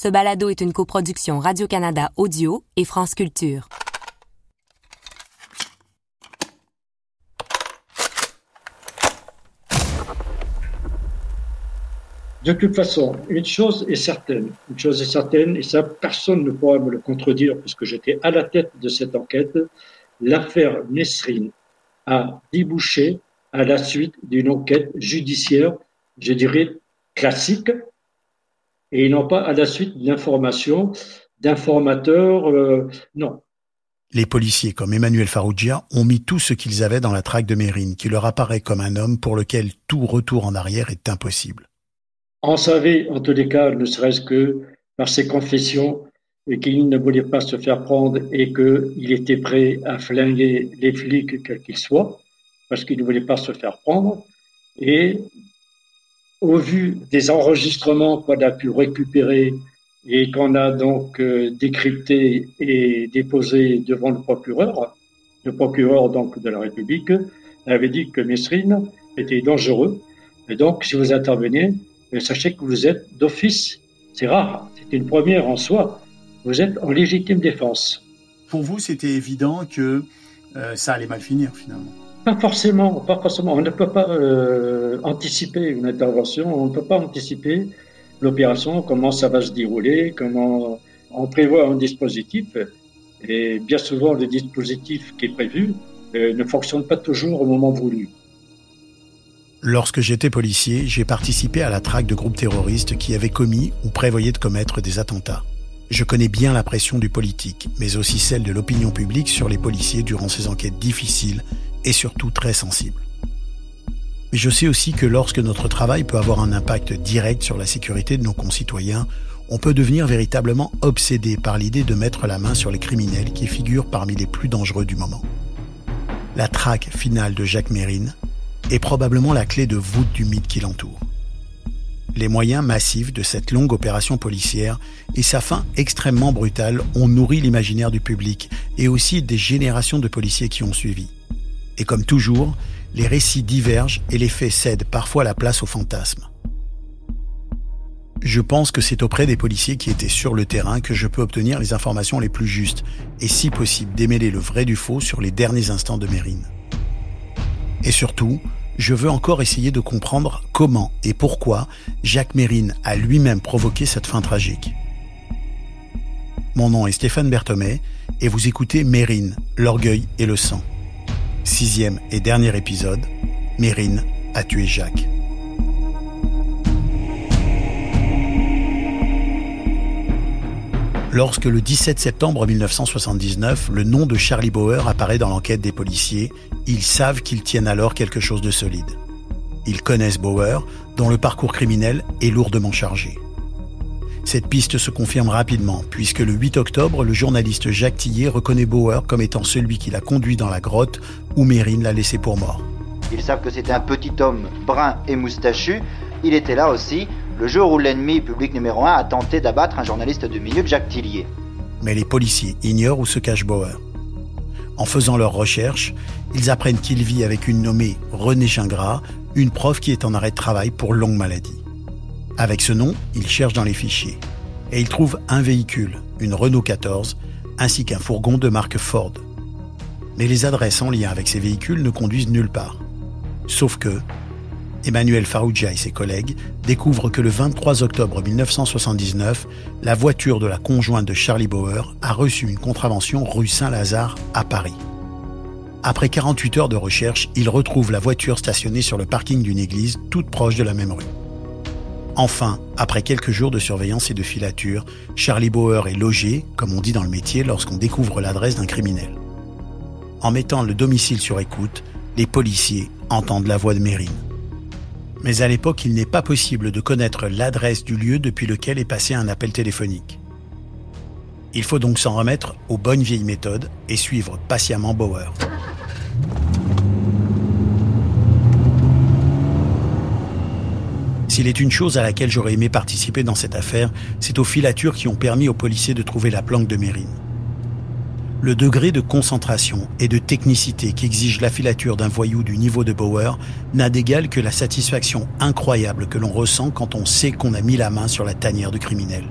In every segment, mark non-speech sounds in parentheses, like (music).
Ce balado est une coproduction Radio-Canada Audio et France Culture. De toute façon, une chose est certaine, une chose est certaine, et ça, personne ne pourra me le contredire puisque j'étais à la tête de cette enquête, l'affaire Nesrine a débouché à la suite d'une enquête judiciaire, je dirais, classique, et non pas à la suite d'informations, d'informateurs, euh, non. Les policiers comme Emmanuel Farougia ont mis tout ce qu'ils avaient dans la traque de Mérine, qui leur apparaît comme un homme pour lequel tout retour en arrière est impossible. On savait, en tous les cas, ne serait-ce que par ses confessions, qu'il ne voulait pas se faire prendre et qu'il était prêt à flinguer les flics, quels qu'ils soient, parce qu'il ne voulait pas se faire prendre. Et au vu des enregistrements qu'on a pu récupérer et qu'on a donc euh, décrypté et déposé devant le procureur, le procureur donc de la République avait dit que Mesrine était dangereux. Et donc, si vous intervenez, sachez que vous êtes d'office. C'est rare, c'est une première en soi. Vous êtes en légitime défense. Pour vous, c'était évident que euh, ça allait mal finir finalement. Pas forcément, pas forcément. On ne peut pas euh, anticiper une intervention, on ne peut pas anticiper l'opération, comment ça va se dérouler, comment on prévoit un dispositif. Et bien souvent, le dispositif qui est prévu euh, ne fonctionne pas toujours au moment voulu. Lorsque j'étais policier, j'ai participé à la traque de groupes terroristes qui avaient commis ou prévoyaient de commettre des attentats. Je connais bien la pression du politique, mais aussi celle de l'opinion publique sur les policiers durant ces enquêtes difficiles et surtout très sensibles. Mais je sais aussi que lorsque notre travail peut avoir un impact direct sur la sécurité de nos concitoyens, on peut devenir véritablement obsédé par l'idée de mettre la main sur les criminels qui figurent parmi les plus dangereux du moment. La traque finale de Jacques Mérine est probablement la clé de voûte du mythe qui l'entoure. Les moyens massifs de cette longue opération policière et sa fin extrêmement brutale ont nourri l'imaginaire du public et aussi des générations de policiers qui ont suivi. Et comme toujours, les récits divergent et les faits cèdent parfois la place au fantasme. Je pense que c'est auprès des policiers qui étaient sur le terrain que je peux obtenir les informations les plus justes et si possible démêler le vrai du faux sur les derniers instants de Mérine. Et surtout, je veux encore essayer de comprendre comment et pourquoi Jacques Mérine a lui-même provoqué cette fin tragique. Mon nom est Stéphane Berthomé et vous écoutez Mérine, l'orgueil et le sang. Sixième et dernier épisode, Mérine a tué Jacques. Lorsque le 17 septembre 1979, le nom de Charlie Bauer apparaît dans l'enquête des policiers, ils savent qu'ils tiennent alors quelque chose de solide. Ils connaissent Bauer, dont le parcours criminel est lourdement chargé. Cette piste se confirme rapidement, puisque le 8 octobre, le journaliste Jacques Tillet reconnaît Bauer comme étant celui qui l'a conduit dans la grotte où Mérine l'a laissé pour mort. Ils savent que c'était un petit homme brun et moustachu. Il était là aussi le jour où l'ennemi public numéro un a tenté d'abattre un journaliste de milieu, Jacques Tillier. Mais les policiers ignorent où se cache Bauer. En faisant leurs recherches, ils apprennent qu'il vit avec une nommée René Gingras, une prof qui est en arrêt de travail pour longue maladie. Avec ce nom, ils cherchent dans les fichiers. Et ils trouvent un véhicule, une Renault 14, ainsi qu'un fourgon de marque Ford. Mais les adresses en lien avec ces véhicules ne conduisent nulle part. Sauf que, Emmanuel Farouja et ses collègues découvrent que le 23 octobre 1979, la voiture de la conjointe de Charlie Bauer a reçu une contravention rue Saint-Lazare à Paris. Après 48 heures de recherche, ils retrouvent la voiture stationnée sur le parking d'une église toute proche de la même rue. Enfin, après quelques jours de surveillance et de filature, Charlie Bauer est logé, comme on dit dans le métier, lorsqu'on découvre l'adresse d'un criminel. En mettant le domicile sur écoute, les policiers entendent la voix de Mérine. Mais à l'époque, il n'est pas possible de connaître l'adresse du lieu depuis lequel est passé un appel téléphonique. Il faut donc s'en remettre aux bonnes vieilles méthodes et suivre patiemment Bauer. S'il est une chose à laquelle j'aurais aimé participer dans cette affaire, c'est aux filatures qui ont permis aux policiers de trouver la planque de Mérine. Le degré de concentration et de technicité qu'exige la filature d'un voyou du niveau de Bauer n'a d'égal que la satisfaction incroyable que l'on ressent quand on sait qu'on a mis la main sur la tanière du criminel.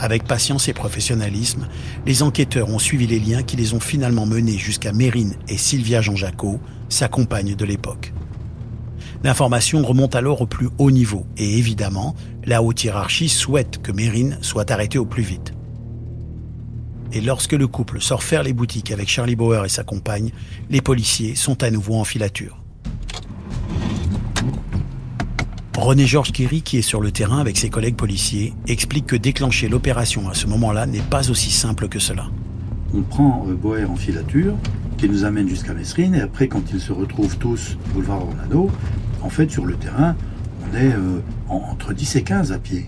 Avec patience et professionnalisme, les enquêteurs ont suivi les liens qui les ont finalement menés jusqu'à Mérine et Sylvia Jean-Jacot, sa compagne de l'époque. L'information remonte alors au plus haut niveau et évidemment, la haute hiérarchie souhaite que Mérine soit arrêtée au plus vite. Et lorsque le couple sort faire les boutiques avec Charlie Bauer et sa compagne, les policiers sont à nouveau en filature. René-Georges Kiri, qui est sur le terrain avec ses collègues policiers, explique que déclencher l'opération à ce moment-là n'est pas aussi simple que cela. On prend euh, Boer en filature, qui nous amène jusqu'à Messrine, et après, quand ils se retrouvent tous boulevard Ornano, en fait, sur le terrain, on est euh, entre 10 et 15 à pied.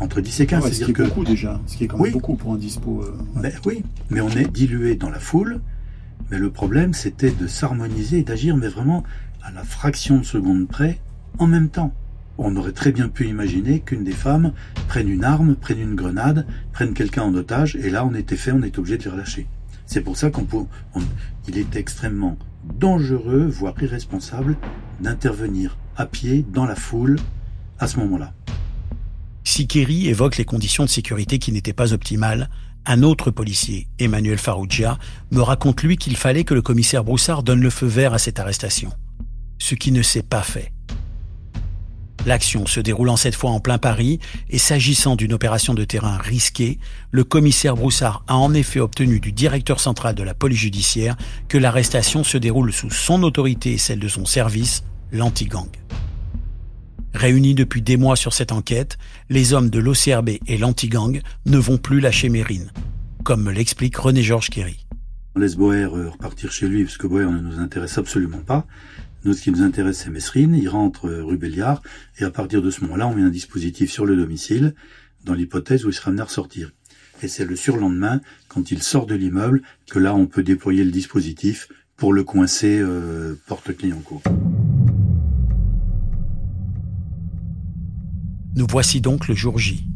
Entre 10 et 15, ah c'est beaucoup déjà, ce qui est quand même beaucoup pour un dispo. Euh, ben oui, mais on est dilué dans la foule. Mais le problème, c'était de s'harmoniser et d'agir, mais vraiment à la fraction de seconde près, en même temps. On aurait très bien pu imaginer qu'une des femmes prenne une arme, prenne une grenade, prenne quelqu'un en otage, et là on était fait, on est obligé de les relâcher. C'est pour ça qu'on il est extrêmement dangereux, voire irresponsable, d'intervenir à pied dans la foule à ce moment-là. Si Kerry évoque les conditions de sécurité qui n'étaient pas optimales, un autre policier, Emmanuel Farrugia, me raconte lui qu'il fallait que le commissaire Broussard donne le feu vert à cette arrestation. Ce qui ne s'est pas fait. L'action se déroulant cette fois en plein Paris et s'agissant d'une opération de terrain risquée, le commissaire Broussard a en effet obtenu du directeur central de la police judiciaire que l'arrestation se déroule sous son autorité et celle de son service, l'anti-gang. Réunis depuis des mois sur cette enquête, les hommes de l'OCRB et l'anti-gang ne vont plus lâcher Mérine, comme me l'explique René-Georges Kerry. On laisse Boer euh, repartir chez lui, parce que Boer ne nous intéresse absolument pas. Nous, ce qui nous intéresse, c'est Messrine. Il rentre euh, rue Béliard. Et à partir de ce moment-là, on met un dispositif sur le domicile, dans l'hypothèse où il sera amené à ressortir. Et c'est le surlendemain, quand il sort de l'immeuble, que là, on peut déployer le dispositif pour le coincer euh, porte Clignancourt. Nous voici donc le jour J,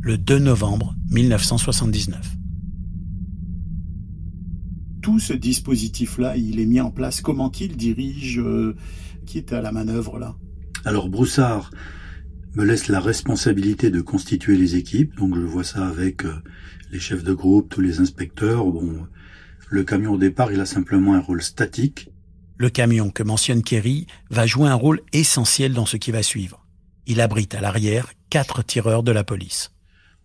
le 2 novembre 1979 tout ce dispositif-là, il est mis en place Comment qui le dirige euh, Qui est à la manœuvre là? Alors Broussard me laisse la responsabilité de constituer les équipes. Donc je vois ça avec euh, les chefs de groupe, tous les inspecteurs. Bon, le camion au départ, il a simplement un rôle statique. Le camion que mentionne Kerry va jouer un rôle essentiel dans ce qui va suivre. Il abrite à l'arrière quatre tireurs de la police.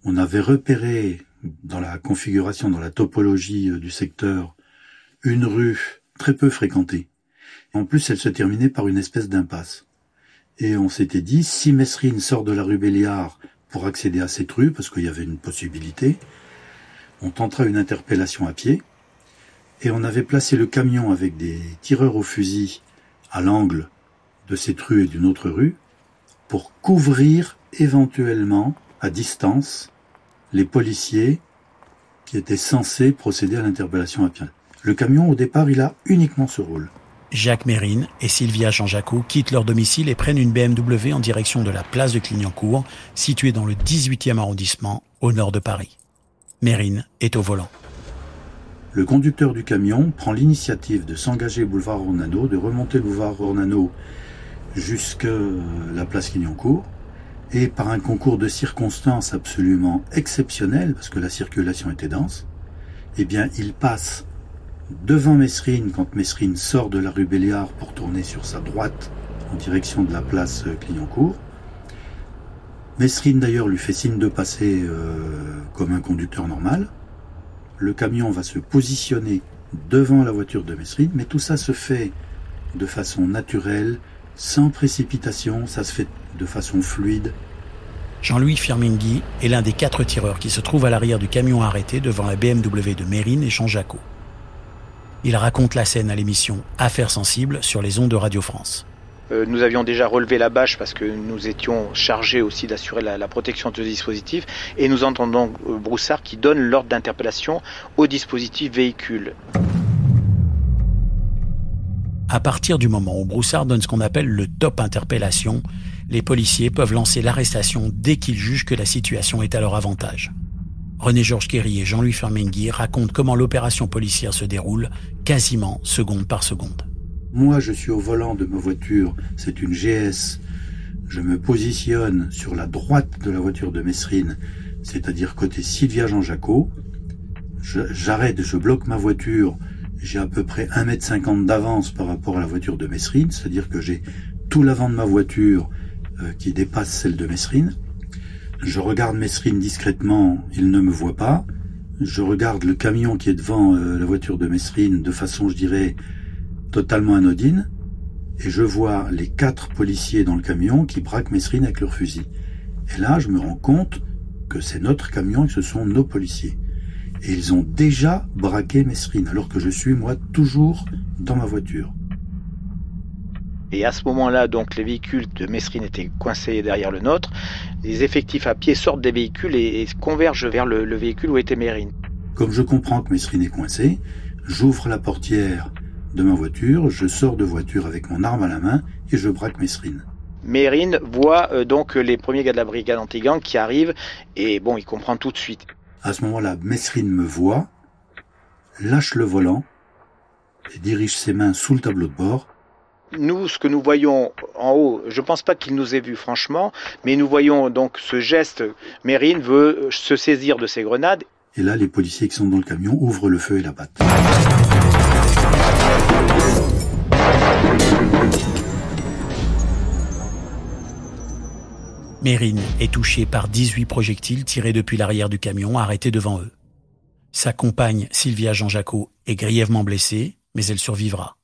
On avait repéré dans la configuration, dans la topologie euh, du secteur, une rue très peu fréquentée. En plus, elle se terminait par une espèce d'impasse. Et on s'était dit, si Messrine sort de la rue Béliard pour accéder à cette rue, parce qu'il y avait une possibilité, on tentera une interpellation à pied, et on avait placé le camion avec des tireurs au fusil à l'angle de cette rue et d'une autre rue, pour couvrir éventuellement, à distance, les policiers qui étaient censés procéder à l'interpellation à pied. Le camion, au départ, il a uniquement ce rôle. Jacques Mérine et Sylvia Jean-Jacot quittent leur domicile et prennent une BMW en direction de la place de Clignancourt, située dans le 18e arrondissement, au nord de Paris. Mérine est au volant. Le conducteur du camion prend l'initiative de s'engager boulevard Ornano, de remonter boulevard Ornano jusqu'à la place Clignancourt, et par un concours de circonstances absolument exceptionnel, parce que la circulation était dense, eh bien, il passe devant Messrine quand Messrine sort de la rue Béliard pour tourner sur sa droite en direction de la place Clignancourt. Messrine d'ailleurs lui fait signe de passer euh, comme un conducteur normal. Le camion va se positionner devant la voiture de Messrine, mais tout ça se fait de façon naturelle, sans précipitation, ça se fait de façon fluide. Jean-Louis Firmingui est l'un des quatre tireurs qui se trouvent à l'arrière du camion arrêté devant la BMW de Mérine et Jean Jacot. Il raconte la scène à l'émission Affaires sensibles sur les ondes de Radio France. Euh, nous avions déjà relevé la bâche parce que nous étions chargés aussi d'assurer la, protection de ce dispositif et nous entendons euh, Broussard qui donne l'ordre d'interpellation au dispositif véhicule. À partir du moment où Broussard donne ce qu'on appelle le top interpellation, les policiers peuvent lancer l'arrestation dès qu'ils jugent que la situation est à leur avantage. René-Georges Kerry et Jean-Louis Fermengui racontent comment l'opération policière se déroule, quasiment seconde par seconde. Moi, je suis au volant de ma voiture, c'est une GS. Je me positionne sur la droite de la voiture de Messrine c'est-à-dire côté Sylvia Jean Jacot. J'arrête, je bloque ma voiture, j'ai à peu près 1m50 d'avance par rapport à la voiture de Messrine, c'est-à-dire que j'ai tout l'avant de ma voiture euh, qui dépasse celle de Messrine. Je regarde Messrine discrètement, il ne me voit pas. Je regarde le camion qui est devant euh, la voiture de Messrine de façon, je dirais, totalement anodine. Et je vois les quatre policiers dans le camion qui braquent Messrine avec leur fusil. Et là, je me rends compte que c'est notre camion et que ce sont nos policiers. Et ils ont déjà braqué Messrine, alors que je suis, moi, toujours dans ma voiture. Et à ce moment-là, donc, les véhicules de Messrine étaient coincés derrière le nôtre. Les effectifs à pied sortent des véhicules et, convergent vers le, véhicule où était Mérine. Comme je comprends que Messrine est coincé, j'ouvre la portière de ma voiture, je sors de voiture avec mon arme à la main et je braque Messrine. Mérine voit euh, donc les premiers gars de la brigade anti-gang qui arrivent et bon, il comprend tout de suite. À ce moment-là, Messrine me voit, lâche le volant et dirige ses mains sous le tableau de bord. Nous, ce que nous voyons en haut, je ne pense pas qu'il nous ait vus franchement, mais nous voyons donc ce geste. Mérine veut se saisir de ses grenades. Et là, les policiers qui sont dans le camion ouvrent le feu et la battent. Mérine est touchée par 18 projectiles tirés depuis l'arrière du camion arrêté devant eux. Sa compagne, Sylvia Jean Jacot, est grièvement blessée, mais elle survivra.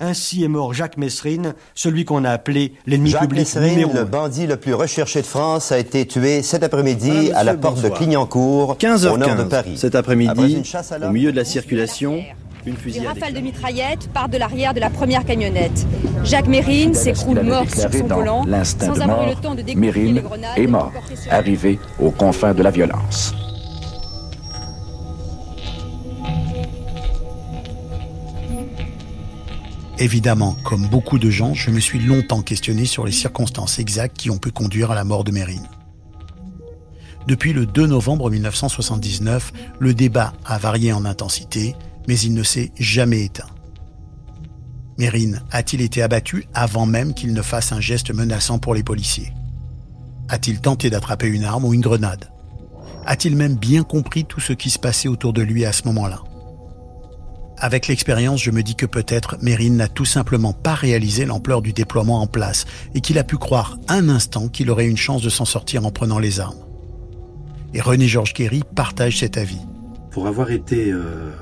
Ainsi est mort Jacques Messrine, celui qu'on a appelé l'ennemi public numéro le bandit le plus recherché de France, a été tué cet après-midi à la porte de Clignancourt, 15 h au nord de Paris. Cet après-midi, au milieu de la circulation, une fusillade. Des rafales de mitraillettes partent de l'arrière de la première camionnette. Jacques Mérine s'écroule mort sur son volant, sans avoir eu le temps de découvrir les grenades. est mort, arrivé aux confins de la violence. Évidemment, comme beaucoup de gens, je me suis longtemps questionné sur les circonstances exactes qui ont pu conduire à la mort de Mérine. Depuis le 2 novembre 1979, le débat a varié en intensité, mais il ne s'est jamais éteint. Mérine a-t-il été abattu avant même qu'il ne fasse un geste menaçant pour les policiers? A-t-il tenté d'attraper une arme ou une grenade? A-t-il même bien compris tout ce qui se passait autour de lui à ce moment-là? Avec l'expérience, je me dis que peut-être Mérine n'a tout simplement pas réalisé l'ampleur du déploiement en place et qu'il a pu croire un instant qu'il aurait une chance de s'en sortir en prenant les armes. Et René Georges Kerry partage cet avis. Pour avoir été euh,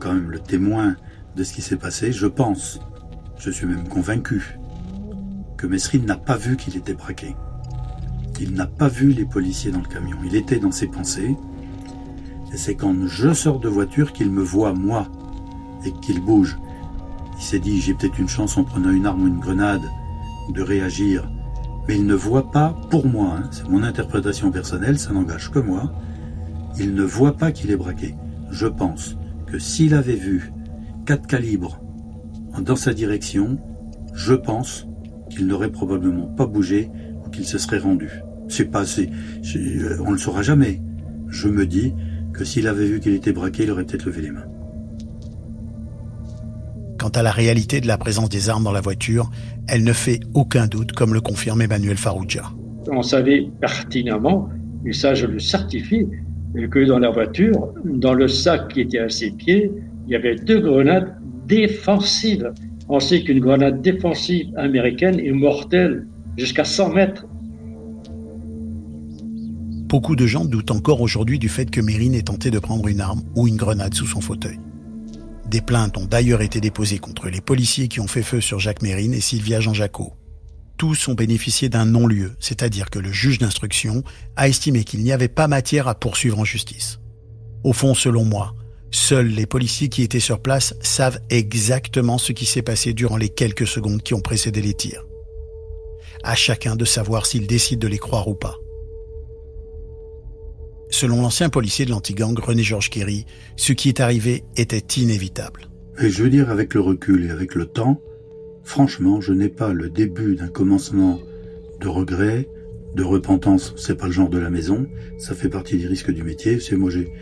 quand même le témoin de ce qui s'est passé, je pense, je suis même convaincu, que Messrine n'a pas vu qu'il était braqué. Il n'a pas vu les policiers dans le camion. Il était dans ses pensées. Et c'est quand je sors de voiture qu'il me voit, moi, et qu'il bouge. Il s'est dit, j'ai peut-être une chance en prenant une arme ou une grenade de réagir. Mais il ne voit pas, pour moi, hein, c'est mon interprétation personnelle, ça n'engage que moi, il ne voit pas qu'il est braqué. Je pense que s'il avait vu quatre calibres dans sa direction, je pense qu'il n'aurait probablement pas bougé ou qu'il se serait rendu. C'est pas assez. On le saura jamais. Je me dis que s'il avait vu qu'il était braqué, il aurait peut-être levé les mains. Quant à la réalité de la présence des armes dans la voiture, elle ne fait aucun doute, comme le confirme Emmanuel Farouja. On savait pertinemment, et ça je le certifie, que dans la voiture, dans le sac qui était à ses pieds, il y avait deux grenades défensives. On sait qu'une grenade défensive américaine est mortelle jusqu'à 100 mètres. Beaucoup de gens doutent encore aujourd'hui du fait que Mérine ait tenté de prendre une arme ou une grenade sous son fauteuil. Des plaintes ont d'ailleurs été déposées contre les policiers qui ont fait feu sur Jacques Mérine et Sylvia Jean Jacot. Tous ont bénéficié d'un non-lieu, c'est-à-dire que le juge d'instruction a estimé qu'il n'y avait pas matière à poursuivre en justice. Au fond, selon moi, seuls les policiers qui étaient sur place savent exactement ce qui s'est passé durant les quelques secondes qui ont précédé les tirs. À chacun de savoir s'il décide de les croire ou pas. Selon l'ancien policier de l'antigang René-Georges Kerry, ce qui est arrivé était inévitable. Et je veux dire, avec le recul et avec le temps, franchement, je n'ai pas le début d'un commencement de regret, de repentance. C'est pas le genre de la maison. Ça fait partie des risques du métier. C'est moi, j'ai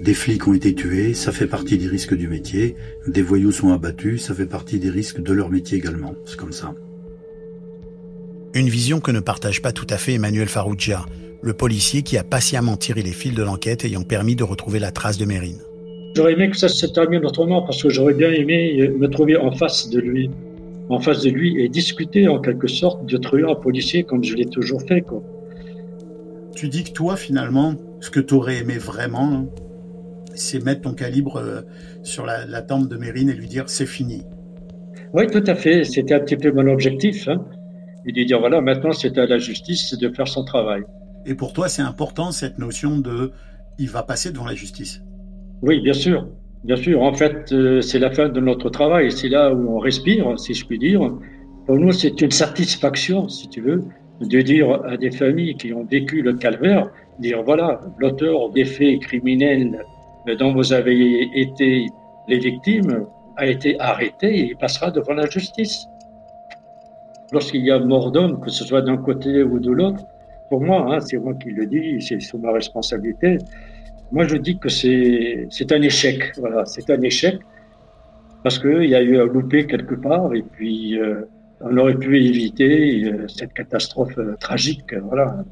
des flics ont été tués. Ça fait partie des risques du métier. Des voyous sont abattus. Ça fait partie des risques de leur métier également. C'est comme ça. Une vision que ne partage pas tout à fait Emmanuel Farougia, le policier qui a patiemment tiré les fils de l'enquête ayant permis de retrouver la trace de Mérine. J'aurais aimé que ça se termine autrement parce que j'aurais bien aimé me trouver en face de lui, en face de lui et discuter en quelque sorte de trouver un policier comme je l'ai toujours fait. Quoi. Tu dis que toi, finalement, ce que tu aurais aimé vraiment, hein, c'est mettre ton calibre euh, sur la, la tempe de Mérine et lui dire c'est fini. Oui, tout à fait. C'était un petit peu mon objectif. Hein, et de dire voilà, maintenant c'est à la justice de faire son travail. Et pour toi, c'est important cette notion de il va passer devant la justice. Oui, bien sûr. Bien sûr. En fait, euh, c'est la fin de notre travail. C'est là où on respire, si je puis dire. Pour nous, c'est une satisfaction, si tu veux, de dire à des familles qui ont vécu le calvaire, dire voilà, l'auteur des faits criminels dont vous avez été les victimes a été arrêté et il passera devant la justice. Lorsqu'il y a mort d'homme, que ce soit d'un côté ou de l'autre, pour moi, hein, c'est moi qui le dis, c'est sous ma responsabilité. Moi, je dis que c'est un échec. Voilà, c'est un échec parce qu'il y a eu un loupé quelque part et puis euh, on aurait pu éviter euh, cette catastrophe euh, tragique. Voilà.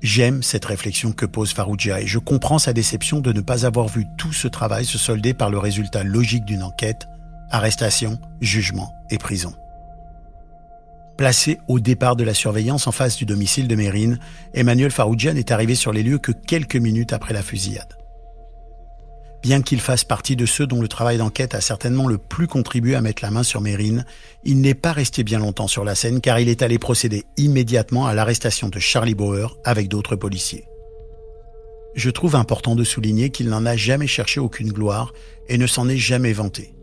J'aime cette réflexion que pose Farouja et je comprends sa déception de ne pas avoir vu tout ce travail se solder par le résultat logique d'une enquête, arrestation, jugement et prison. Placé au départ de la surveillance en face du domicile de Mérine, Emmanuel Farouja n'est arrivé sur les lieux que quelques minutes après la fusillade. Bien qu'il fasse partie de ceux dont le travail d'enquête a certainement le plus contribué à mettre la main sur Mérine, il n'est pas resté bien longtemps sur la scène car il est allé procéder immédiatement à l'arrestation de Charlie Bauer avec d'autres policiers. Je trouve important de souligner qu'il n'en a jamais cherché aucune gloire et ne s'en est jamais vanté.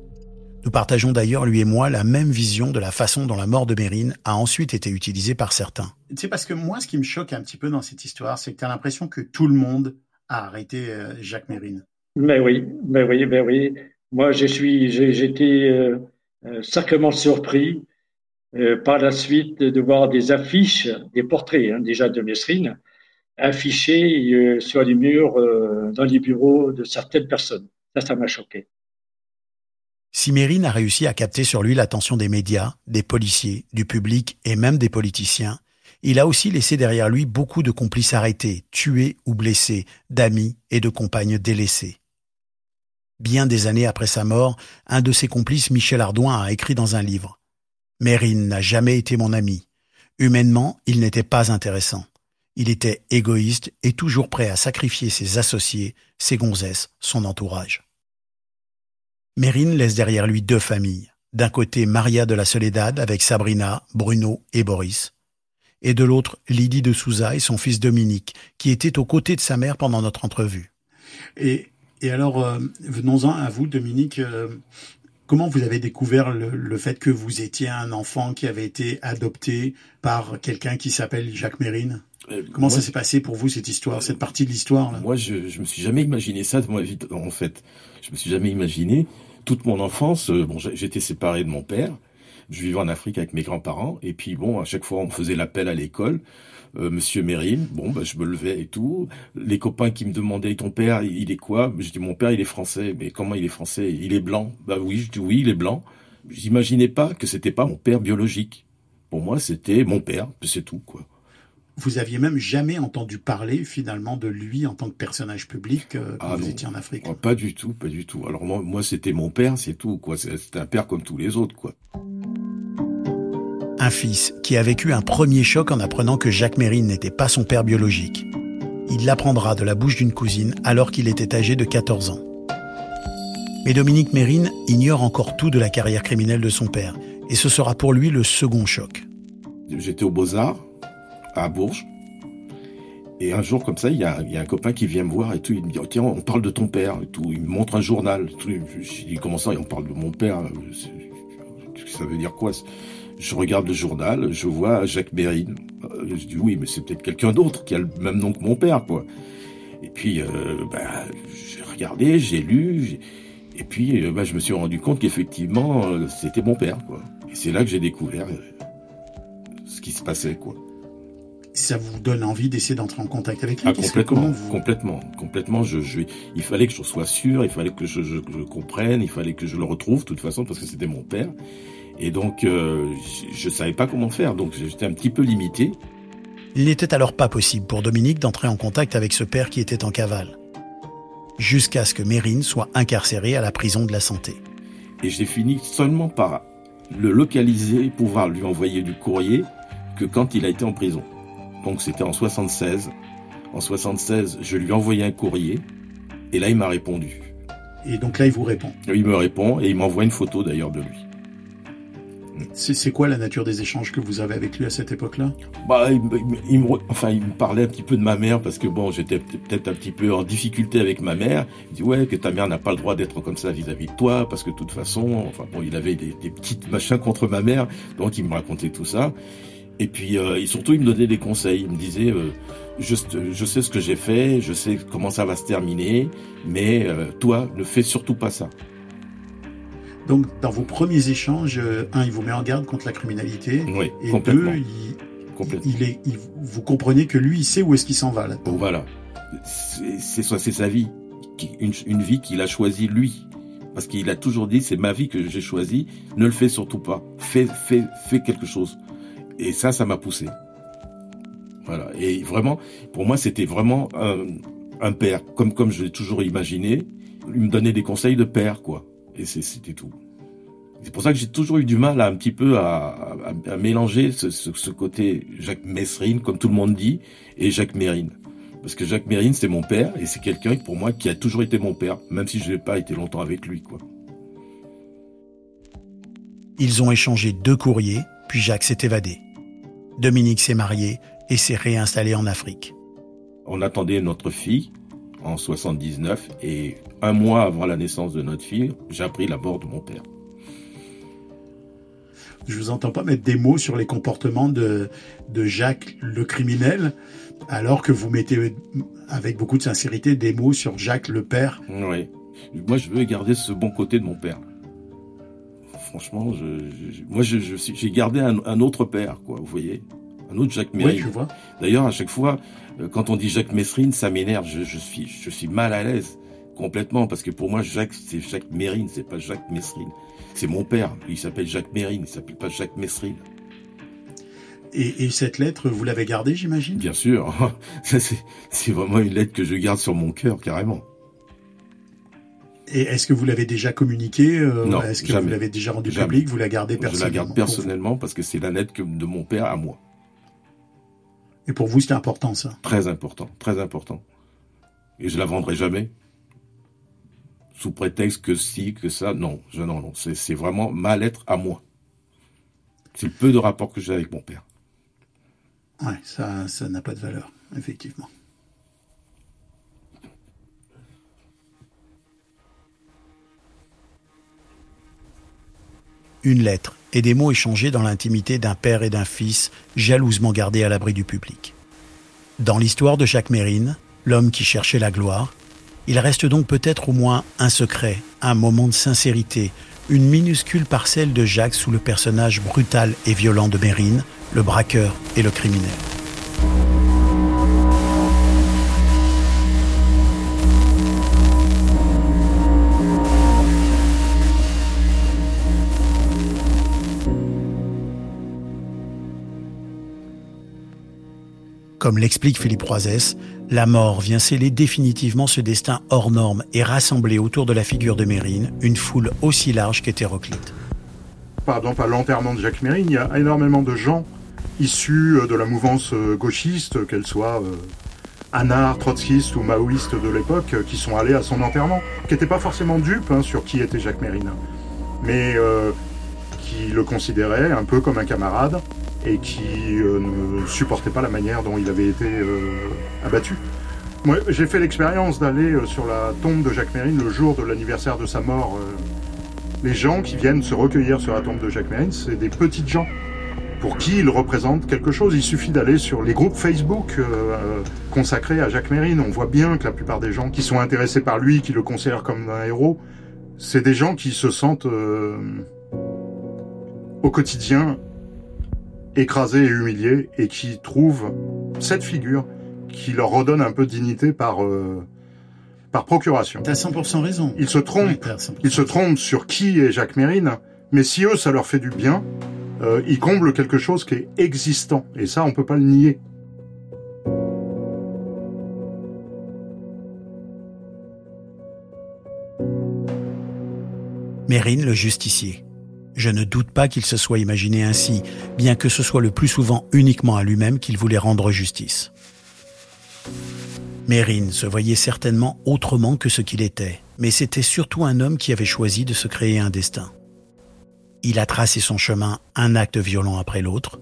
Nous partageons d'ailleurs, lui et moi, la même vision de la façon dont la mort de Mérine a ensuite été utilisée par certains. C'est parce que moi, ce qui me choque un petit peu dans cette histoire, c'est que tu as l'impression que tout le monde a arrêté euh, Jacques Mérine. Mais oui, mais oui, mais oui. Moi, je suis, j'ai été euh, euh, sacrément surpris par la suite de voir des affiches, des portraits hein, déjà de Mérine, affichés sur les murs dans les bureaux de certaines personnes. Ça, ça m'a choqué. Si Mérine a réussi à capter sur lui l'attention des médias, des policiers, du public et même des politiciens, il a aussi laissé derrière lui beaucoup de complices arrêtés, tués ou blessés, d'amis et de compagnes délaissées. Bien des années après sa mort, un de ses complices, Michel Ardouin, a écrit dans un livre Mérine n'a jamais été mon ami. Humainement, il n'était pas intéressant. Il était égoïste et toujours prêt à sacrifier ses associés, ses gonzesses, son entourage. Mérine laisse derrière lui deux familles. D'un côté, Maria de la Soledad avec Sabrina, Bruno et Boris. Et de l'autre, Lydie de Souza et son fils Dominique, qui étaient aux côtés de sa mère pendant notre entrevue. Et, et alors, euh, venons-en à vous, Dominique. Euh, comment vous avez découvert le, le, fait que vous étiez un enfant qui avait été adopté par quelqu'un qui s'appelle Jacques Mérine? Euh, Comment ça s'est passé pour vous cette histoire, cette partie de l'histoire Moi, je, je me suis jamais imaginé ça de ma vie. En fait, je me suis jamais imaginé toute mon enfance, euh, bon, j'étais séparé de mon père. Je vivais en Afrique avec mes grands-parents. Et puis, bon, à chaque fois, on me faisait l'appel à l'école. Euh, Monsieur Mérine, bon, bah, je me levais et tout. Les copains qui me demandaient, ton père, il est quoi? Je dis, mon père, il est français. Mais comment il est français? Il est blanc. Bah oui, je dis, oui, il est blanc. J'imaginais pas que c'était pas mon père biologique. Pour moi, c'était mon père, c'est tout, quoi. Vous aviez même jamais entendu parler finalement de lui en tant que personnage public euh, quand ah vous étiez en Afrique oh, Pas du tout, pas du tout. Alors moi, moi c'était mon père, c'est tout. quoi. C'était un père comme tous les autres. quoi. Un fils qui a vécu un premier choc en apprenant que Jacques Mérine n'était pas son père biologique. Il l'apprendra de la bouche d'une cousine alors qu'il était âgé de 14 ans. Mais Dominique Mérine ignore encore tout de la carrière criminelle de son père, et ce sera pour lui le second choc. J'étais au Beaux-Arts, à Bourges. Et un jour, comme ça, il y a, un copain qui vient me voir et tout. Il me dit oh, Tiens, on parle de ton père tout. Il me montre un journal. Tout. Je dis Comment ça On parle de mon père Ça veut dire quoi Je regarde le journal, je vois Jacques Bérine. Euh, je dis Oui, mais c'est peut-être quelqu'un d'autre qui a le même nom que mon père, quoi. Et puis, euh, ben, j'ai regardé, j'ai lu. Et puis, euh, ben, je me suis rendu compte qu'effectivement, c'était mon père, quoi. Et c'est là que j'ai découvert ce qui se passait, quoi ça vous donne envie d'essayer d'entrer en contact avec lui ah, Complètement, complètement, complètement. Je, je, il fallait que je sois sûr, il fallait que je, je, comprenne, il fallait que je le retrouve de toute façon parce que c'était mon père. Et donc, euh, je ne savais pas comment faire, donc j'étais un petit peu limité. Il n'était alors pas possible pour Dominique d'entrer en contact avec ce père qui était en cavale, jusqu'à ce que Mérine soit incarcéré à la prison de la santé. Et j'ai fini seulement par le localiser, pouvoir lui envoyer du courrier, que quand il a été en prison. Donc c'était en 76. En 76, je lui ai envoyé un courrier, et là il m'a répondu. Et donc là il vous répond Il me répond, et il m'envoie une photo d'ailleurs de lui. C'est quoi la nature des échanges que vous avez avec lui à cette époque-là? Bah, il, me, enfin, il me parlait un petit peu de ma mère parce que bon, j'étais peut-être un petit peu en difficulté avec ma mère. Il dit ouais que ta mère n'a pas le droit d'être comme ça vis-à-vis de toi parce que de toute façon, enfin bon, il avait des, des petites machins contre ma mère, donc il me racontait tout ça. Et puis euh, surtout, il me donnait des conseils. Il me disait, euh, je, je, sais ce que j'ai fait, je sais comment ça va se terminer, mais euh, toi, ne fais surtout pas ça. Donc, dans vos premiers échanges, euh, un, il vous met en garde contre la criminalité. Oui, et complètement. deux, il, il est, vous comprenez que lui, il sait où est-ce qu'il s'en va là -dedans. Voilà. C'est c'est sa vie, une, une vie qu'il a choisie lui. Parce qu'il a toujours dit, c'est ma vie que j'ai choisie, ne le fais surtout pas. Fais, fais, fais quelque chose. Et ça, ça m'a poussé. Voilà. Et vraiment, pour moi, c'était vraiment un, père, comme, comme je l'ai toujours imaginé. Il me donnait des conseils de père, quoi. Et c'était tout. C'est pour ça que j'ai toujours eu du mal à un petit peu à, mélanger ce, ce, côté Jacques Messrine, comme tout le monde dit, et Jacques Mérine. Parce que Jacques Mérine, c'est mon père, et c'est quelqu'un pour moi qui a toujours été mon père, même si je n'ai pas été longtemps avec lui, quoi. Ils ont échangé deux courriers, puis Jacques s'est évadé. Dominique s'est marié et s'est réinstallé en Afrique. On attendait notre fille en 79 et un mois avant la naissance de notre fille, j'ai appris la mort de mon père. Je vous entends pas mettre des mots sur les comportements de, de Jacques le criminel, alors que vous mettez avec beaucoup de sincérité des mots sur Jacques le père. Oui. Moi, je veux garder ce bon côté de mon père. Franchement, je, moi, j'ai gardé un, autre père, quoi, vous voyez Un autre Jacques Mérine. Oui, je vois. D'ailleurs, à chaque fois, euh, quand on dit Jacques Messrine, ça m'énerve. Je, je, suis, je suis mal à l'aise. Complètement, parce que pour moi, Jacques, c'est Jacques Mérine, c'est pas Jacques Messrine. C'est mon père, il s'appelle Jacques Mérine, il s'appelle pas Jacques Messrine. Et, et, cette lettre, vous l'avez gardée, j'imagine? Bien sûr. (laughs) c'est vraiment une lettre que je garde sur mon cœur, carrément. Et est-ce que vous l'avez déjà communiquée euh, Non, Est-ce que vous l'avez déjà rendue publique Vous la gardez personnellement Je la garde personnellement? parce que c'est la lettre de mon père à moi. Et pour vous, c'est important, ça? Très important, très important. Et je la vendrai jamais? Sous prétexte que si, que ça? Non, je, non, non. C'est vraiment ma lettre à moi. C'est le peu de rapport que j'ai avec mon père. Ouais, ça, ça n'a pas de valeur, effectivement. Une lettre et des mots échangés dans l'intimité d'un père et d'un fils, jalousement gardés à l'abri du public. Dans l'histoire de Jacques Mérine, l'homme qui cherchait la gloire, il reste donc peut-être au moins un secret, un moment de sincérité, une minuscule parcelle de Jacques sous le personnage brutal et violent de Mérine, le braqueur et le criminel. Comme l'explique Philippe Roisès, la mort vient sceller définitivement ce destin hors norme et rassembler autour de la figure de Mérine une foule aussi large qu'hétéroclite. Par exemple, à l'enterrement de Jacques Mérine, il y a énormément de gens issus euh, de la mouvance euh, gauchiste, qu'elle soit euh, anard, trotskiste ou maoïste de l'époque, qui sont allés à son enterrement, qui n'étaient pas forcément dupes hein, sur qui était Jacques Mérine, mais qui le considéraient un peu comme un camarade et qui euh, ne supportait pas la manière dont il avait été euh, abattu. Moi, j'ai fait l'expérience d'aller euh, sur la tombe de Jacques Mérine le jour de l'anniversaire de sa mort. Les gens qui viennent se recueillir sur la tombe de Jacques Mérine, c'est des petites gens pour qui il représente quelque chose. Il suffit d'aller sur les groupes Facebook consacrés à Jacques Mérine. On voit bien que la plupart des gens qui sont intéressés par lui, qui le considèrent comme un héros, c'est des gens qui se sentent au quotidien écrasés et humiliés et qui trouvent cette figure qui leur redonne un peu de dignité par euh, par procuration. T'as 100% raison. Il se trompe, il se trompe sur qui est Jacques Mérine, Mais si eux, ça leur fait du bien, euh, ils comblent quelque chose qui est existant. Et ça, on peut pas le nier. Mérine, le justicier. Je ne doute pas qu'il se soit imaginé ainsi, bien que ce soit le plus souvent uniquement à lui-même qu'il voulait rendre justice. Mérine se voyait certainement autrement que ce qu'il était, mais c'était surtout un homme qui avait choisi de se créer un destin. Il a tracé son chemin un acte violent après l'autre,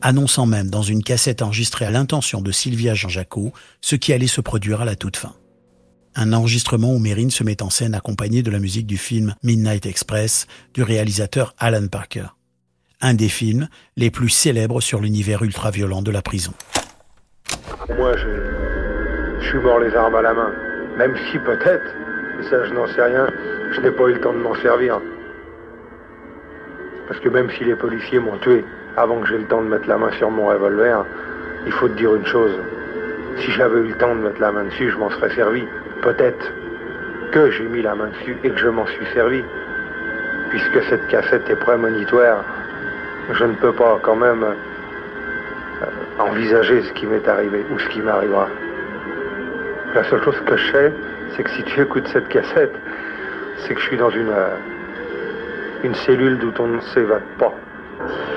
annonçant même dans une cassette enregistrée à l'intention de Sylvia Jean-Jacot ce qui allait se produire à la toute fin. Un enregistrement où Mérine se met en scène accompagné de la musique du film Midnight Express du réalisateur Alan Parker. Un des films les plus célèbres sur l'univers ultra-violent de la prison. Moi, je, suis mort les armes à la main. Même si peut-être, et ça je n'en sais rien, je n'ai pas eu le temps de m'en servir. Parce que même si les policiers m'ont tué avant que j'ai le temps de mettre la main sur mon revolver, il faut te dire une chose. Si j'avais eu le temps de mettre la main dessus, je m'en serais servi. Peut-être que j'ai mis la main dessus et que je m'en suis servi. Puisque cette cassette est prémonitoire, je ne peux pas quand même euh, envisager ce qui m'est arrivé ou ce qui m'arrivera. La seule chose que je sais, c'est que si tu écoutes cette cassette, c'est que je suis dans une, euh, une cellule d'où on ne s'évade pas.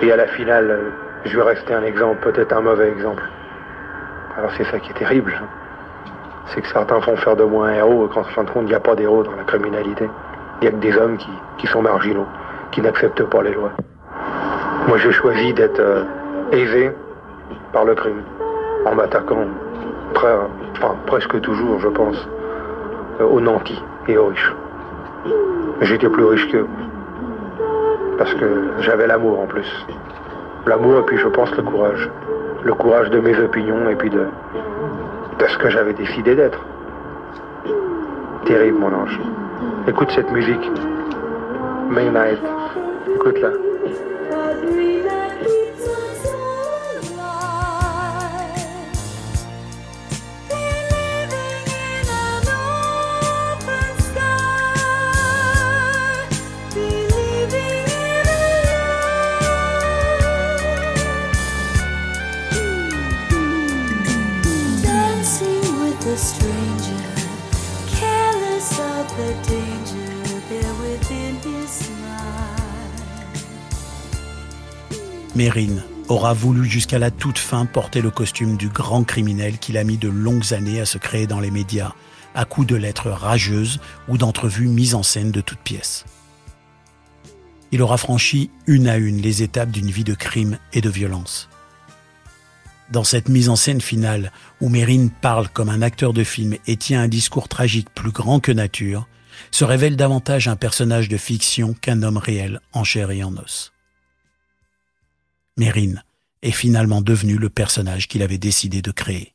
Et à la finale, euh, je vais rester un exemple, peut-être un mauvais exemple. Alors c'est ça qui est terrible. C'est que certains font faire de moi un héros et qu'en fin de compte, il n'y a pas d'héros dans la criminalité. Il n'y a que des hommes qui, sont marginaux, qui n'acceptent pas les lois. Moi j'ai choisi d'être aisé par le crime, en m'attaquant presque toujours, je pense, euh, aux nantis et aux riches. J'étais plus riche qu'eux, parce que j'avais l'amour en plus. L'amour et puis je pense le courage. Le courage de mes opinions et puis de, de ce que j'avais décidé d'être. Terrible mon ange. Écoute cette musique. Midnight. Écoute-la. Mérine aura voulu jusqu'à la toute fin porter le costume du grand criminel qu'il a mis de longues années à se créer dans les médias, à coups de lettres rageuses ou d'entrevues mises en scène de toutes pièces. Il aura franchi une à une les étapes d'une vie de crime et de violence. Dans cette mise en scène finale, où Mérine parle comme un acteur de film et tient un discours tragique plus grand que nature, se révèle davantage un personnage de fiction qu'un homme réel en chair et en os. Mérine est finalement devenu le personnage qu'il avait décidé de créer.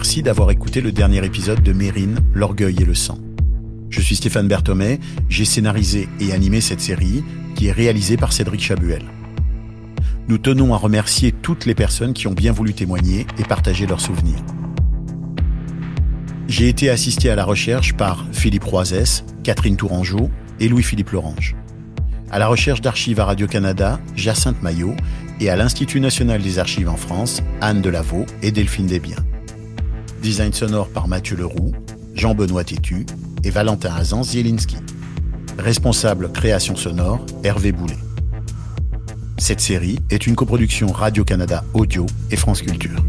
Merci d'avoir écouté le dernier épisode de Mérine, l'orgueil et le sang. Je suis Stéphane Berthomé, j'ai scénarisé et animé cette série qui est réalisée par Cédric Chabuel. Nous tenons à remercier toutes les personnes qui ont bien voulu témoigner et partager leurs souvenirs. J'ai été assisté à la recherche par Philippe Roisès, Catherine Tourangeau et Louis-Philippe Lorange. À la recherche d'archives à Radio-Canada, Jacinthe Maillot et à l'Institut national des archives en France, Anne Delavaux et Delphine Desbiens. Design sonore par Mathieu Leroux, Jean-Benoît Tétu et Valentin Azan Zielinski. Responsable création sonore, Hervé Boulet. Cette série est une coproduction Radio-Canada Audio et France Culture.